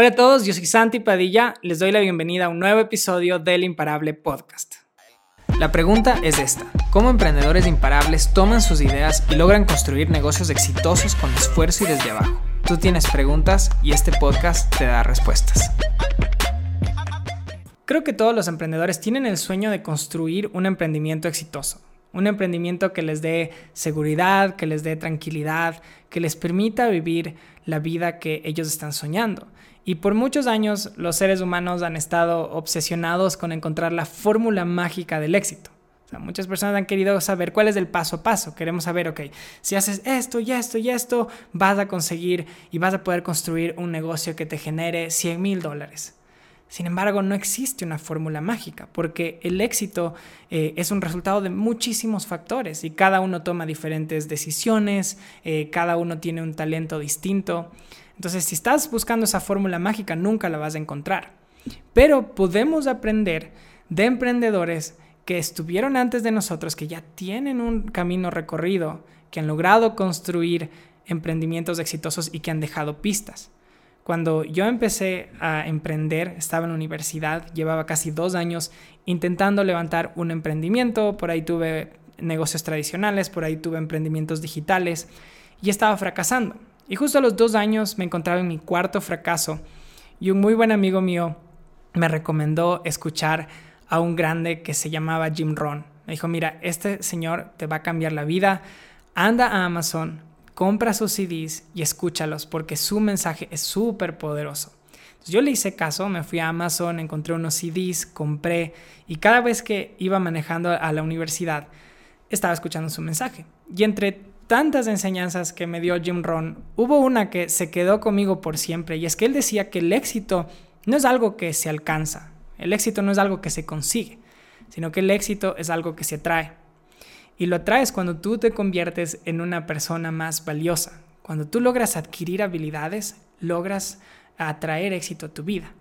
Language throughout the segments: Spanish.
Hola a todos, yo soy Santi Padilla, les doy la bienvenida a un nuevo episodio del Imparable Podcast. La pregunta es esta, ¿cómo emprendedores imparables toman sus ideas y logran construir negocios exitosos con esfuerzo y desde abajo? Tú tienes preguntas y este podcast te da respuestas. Creo que todos los emprendedores tienen el sueño de construir un emprendimiento exitoso. Un emprendimiento que les dé seguridad, que les dé tranquilidad, que les permita vivir la vida que ellos están soñando. Y por muchos años los seres humanos han estado obsesionados con encontrar la fórmula mágica del éxito. Muchas personas han querido saber cuál es el paso a paso. Queremos saber, ok, si haces esto y esto y esto, vas a conseguir y vas a poder construir un negocio que te genere 100 mil dólares. Sin embargo, no existe una fórmula mágica, porque el éxito eh, es un resultado de muchísimos factores y cada uno toma diferentes decisiones, eh, cada uno tiene un talento distinto. Entonces, si estás buscando esa fórmula mágica, nunca la vas a encontrar. Pero podemos aprender de emprendedores que estuvieron antes de nosotros, que ya tienen un camino recorrido, que han logrado construir emprendimientos exitosos y que han dejado pistas. Cuando yo empecé a emprender, estaba en la universidad, llevaba casi dos años intentando levantar un emprendimiento, por ahí tuve negocios tradicionales, por ahí tuve emprendimientos digitales y estaba fracasando. Y justo a los dos años me encontraba en mi cuarto fracaso y un muy buen amigo mío me recomendó escuchar a un grande que se llamaba Jim Ron. Me dijo, mira, este señor te va a cambiar la vida, anda a Amazon, compra sus CDs y escúchalos porque su mensaje es súper poderoso. yo le hice caso, me fui a Amazon, encontré unos CDs, compré y cada vez que iba manejando a la universidad estaba escuchando su mensaje. Y entre tantas enseñanzas que me dio Jim Ron, hubo una que se quedó conmigo por siempre y es que él decía que el éxito no es algo que se alcanza, el éxito no es algo que se consigue, sino que el éxito es algo que se trae. Y lo atraes cuando tú te conviertes en una persona más valiosa. Cuando tú logras adquirir habilidades, logras atraer éxito a tu vida.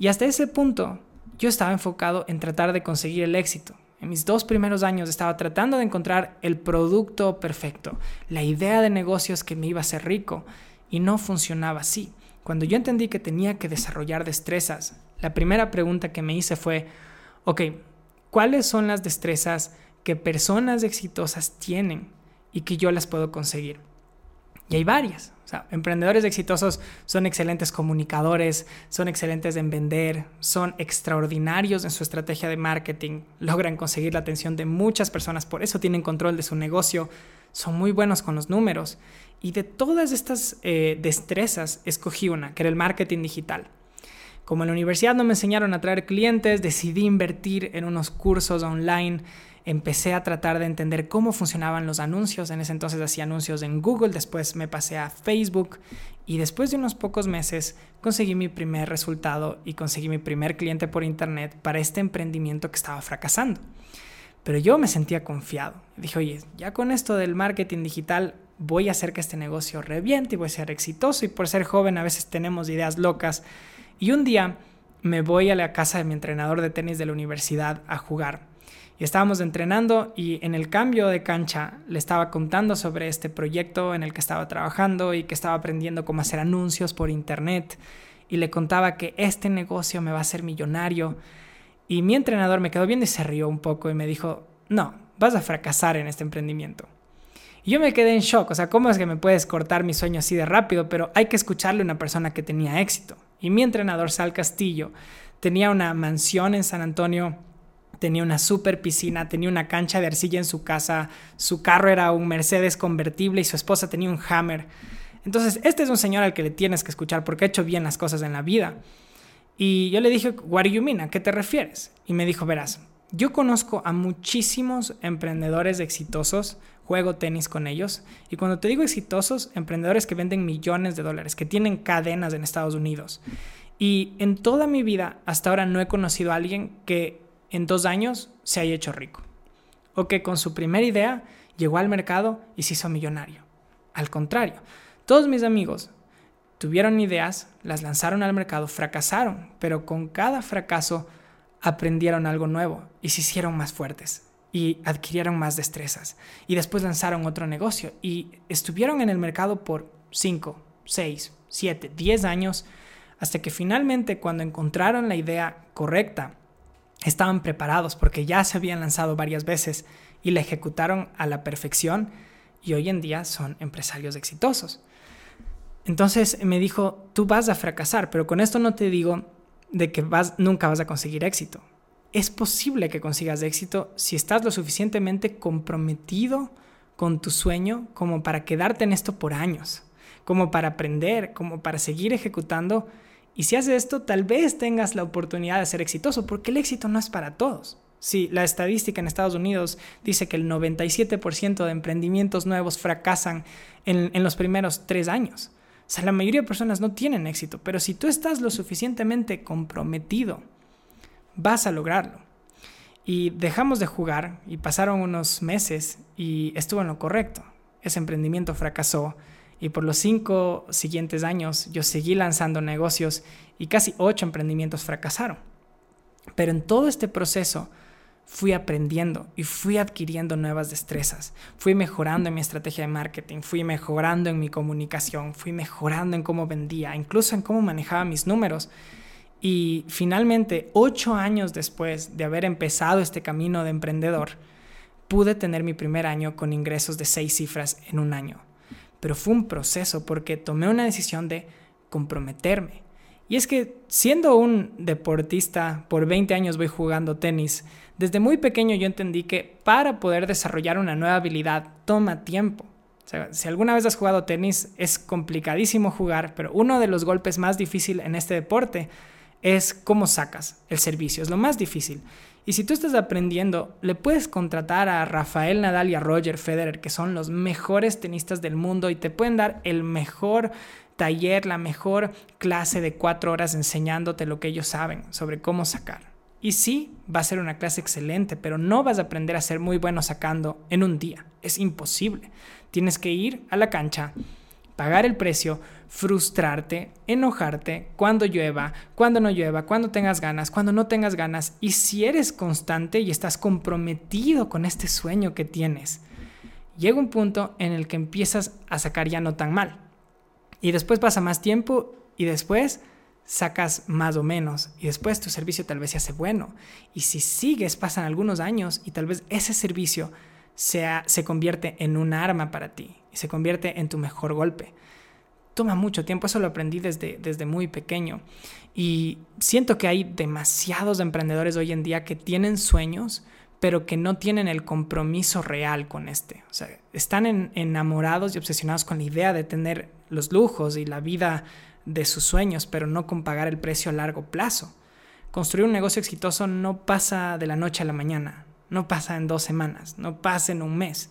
Y hasta ese punto, yo estaba enfocado en tratar de conseguir el éxito. En mis dos primeros años estaba tratando de encontrar el producto perfecto, la idea de negocios que me iba a hacer rico, y no funcionaba así. Cuando yo entendí que tenía que desarrollar destrezas, la primera pregunta que me hice fue, ok, ¿cuáles son las destrezas que personas exitosas tienen y que yo las puedo conseguir. Y hay varias. Emprendedores exitosos son excelentes comunicadores, son excelentes en vender, son extraordinarios en su estrategia de marketing, logran conseguir la atención de muchas personas, por eso tienen control de su negocio, son muy buenos con los números. Y de todas estas eh, destrezas, escogí una, que era el marketing digital. Como en la universidad no me enseñaron a traer clientes, decidí invertir en unos cursos online empecé a tratar de entender cómo funcionaban los anuncios. En ese entonces hacía anuncios en Google, después me pasé a Facebook y después de unos pocos meses conseguí mi primer resultado y conseguí mi primer cliente por internet para este emprendimiento que estaba fracasando. Pero yo me sentía confiado. Dije, oye, ya con esto del marketing digital voy a hacer que este negocio reviente y voy a ser exitoso y por ser joven a veces tenemos ideas locas. Y un día me voy a la casa de mi entrenador de tenis de la universidad a jugar y estábamos entrenando y en el cambio de cancha le estaba contando sobre este proyecto en el que estaba trabajando y que estaba aprendiendo cómo hacer anuncios por internet y le contaba que este negocio me va a hacer millonario y mi entrenador me quedó viendo y se rió un poco y me dijo, no, vas a fracasar en este emprendimiento. Y yo me quedé en shock, o sea, ¿cómo es que me puedes cortar mi sueño así de rápido? Pero hay que escucharle a una persona que tenía éxito. Y mi entrenador, Sal Castillo, tenía una mansión en San Antonio tenía una super piscina, tenía una cancha de arcilla en su casa, su carro era un Mercedes convertible y su esposa tenía un Hammer. Entonces, este es un señor al que le tienes que escuchar porque ha hecho bien las cosas en la vida. Y yo le dije, what do you mean? ¿A qué te refieres? Y me dijo, verás, yo conozco a muchísimos emprendedores exitosos, juego tenis con ellos, y cuando te digo exitosos, emprendedores que venden millones de dólares, que tienen cadenas en Estados Unidos. Y en toda mi vida, hasta ahora, no he conocido a alguien que en dos años se haya hecho rico. O que con su primera idea llegó al mercado y se hizo millonario. Al contrario, todos mis amigos tuvieron ideas, las lanzaron al mercado, fracasaron, pero con cada fracaso aprendieron algo nuevo y se hicieron más fuertes y adquirieron más destrezas. Y después lanzaron otro negocio y estuvieron en el mercado por 5, 6, 7, 10 años hasta que finalmente cuando encontraron la idea correcta, estaban preparados porque ya se habían lanzado varias veces y la ejecutaron a la perfección y hoy en día son empresarios exitosos. Entonces me dijo, tú vas a fracasar, pero con esto no te digo de que vas, nunca vas a conseguir éxito. Es posible que consigas éxito si estás lo suficientemente comprometido con tu sueño como para quedarte en esto por años, como para aprender, como para seguir ejecutando. Y si haces esto, tal vez tengas la oportunidad de ser exitoso, porque el éxito no es para todos. Sí, la estadística en Estados Unidos dice que el 97% de emprendimientos nuevos fracasan en, en, los primeros tres años. O sea, la mayoría de personas no tienen éxito, pero si tú estás lo suficientemente comprometido, vas a lograrlo. Y dejamos de jugar y pasaron unos meses y estuvo en lo correcto. Ese emprendimiento fracasó y por los cinco siguientes años yo seguí lanzando negocios y casi ocho emprendimientos fracasaron. Pero en todo este proceso fui aprendiendo y fui adquiriendo nuevas destrezas. Fui mejorando en mi estrategia de marketing, fui mejorando en mi comunicación, fui mejorando en cómo vendía, incluso en cómo manejaba mis números. Y finalmente, ocho años después de haber empezado este camino de emprendedor, pude tener mi primer año con ingresos de seis cifras en un año. Pero fue un proceso porque tomé una decisión de comprometerme. Y es que siendo un deportista, por 20 años voy jugando tenis, desde muy pequeño yo entendí que para poder desarrollar una nueva habilidad toma tiempo. si alguna vez has jugado tenis, es complicadísimo jugar, pero uno de los golpes más difíciles en este deporte es cómo sacas el servicio, es lo más difícil. Y si tú estás aprendiendo, le puedes contratar a Rafael Nadal y a Roger Federer, que son los mejores tenistas del mundo y te pueden dar el mejor taller, la mejor clase de cuatro horas enseñándote lo que ellos saben sobre cómo sacar. Y sí, va a ser una clase excelente, pero no vas a aprender a ser muy bueno sacando en un día. Es imposible. Tienes que ir a la cancha, pagar el precio, frustrarte, enojarte cuando llueva, cuando no llueva, cuando tengas ganas, cuando no tengas ganas. Y si eres constante y estás comprometido con este sueño que tienes, llega un punto en el que empiezas a sacar ya no tan mal. Y después pasa más tiempo y después sacas más o menos y después tu servicio tal vez se hace bueno. Y si sigues, pasan algunos años y tal vez ese servicio se convierte en un arma para ti y se convierte en tu mejor golpe. Toma mucho tiempo, eso lo aprendí desde, desde muy pequeño. Y siento que hay demasiados emprendedores hoy en día que tienen sueños, pero que no tienen el compromiso real con este. O sea, están enamorados y obsesionados con la idea de tener los lujos y la vida de sus sueños, pero no con pagar el precio a largo plazo. Construir un negocio exitoso no pasa de la noche a la mañana, no pasa en dos semanas, no pasa en un mes,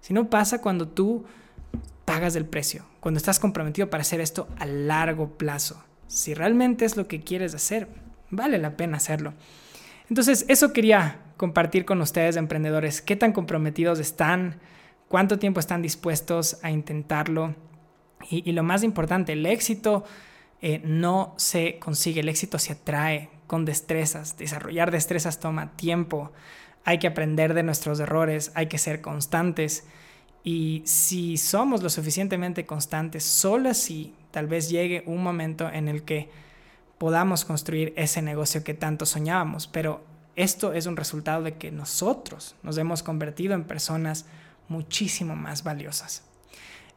sino pasa cuando tú pagas el precio, cuando estás comprometido para hacer esto a largo plazo. Si realmente es lo que quieres hacer, vale la pena hacerlo. Entonces, eso quería compartir con ustedes, emprendedores, qué tan comprometidos están, cuánto tiempo están dispuestos a intentarlo y, lo más importante, el éxito eh, no se consigue, el éxito se atrae con destrezas. Desarrollar destrezas toma tiempo. Hay que aprender de nuestros errores, hay que ser constantes. Y si somos lo suficientemente constantes, solo así tal vez llegue un momento en el que podamos construir ese negocio que tanto soñábamos. Pero esto es un resultado de que nosotros nos hemos convertido en personas muchísimo más valiosas.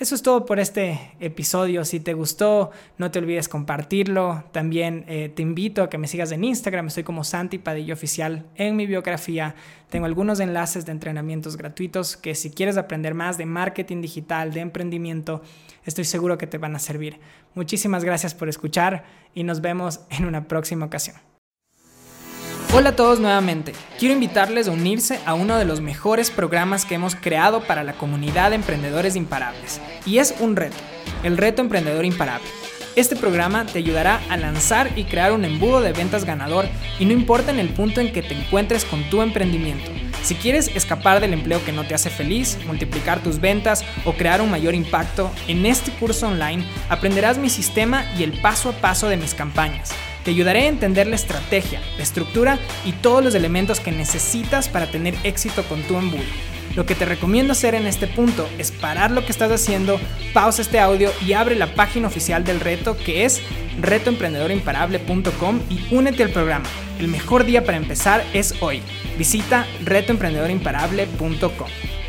Eso es todo por este episodio. Si te gustó, no te olvides compartirlo. También eh, te invito a que me sigas en Instagram. Estoy como Santi Padillo Oficial. En mi biografía tengo algunos enlaces de entrenamientos gratuitos que si quieres aprender más de marketing digital, de emprendimiento, estoy seguro que te van a servir. Muchísimas gracias por escuchar y nos vemos en una próxima ocasión. Hola a todos nuevamente. Quiero invitarles a unirse a uno de los mejores programas que hemos creado para la comunidad de emprendedores imparables. Y es un reto, el reto emprendedor imparable. Este programa te ayudará a lanzar y crear un embudo de ventas ganador y no importa en el punto en que te encuentres con tu emprendimiento. Si quieres escapar del empleo que no te hace feliz, multiplicar tus ventas o crear un mayor impacto, en este curso online aprenderás mi sistema y el paso a paso de mis campañas te ayudaré a entender la estrategia, la estructura y todos los elementos que necesitas para tener éxito con tu embudo. Lo que te recomiendo hacer en este punto es parar lo que estás haciendo, pausa este audio y abre la página oficial del reto que es retoemprendedorimparable.com y únete al programa. El mejor día para empezar es hoy. Visita retoemprendedorimparable.com.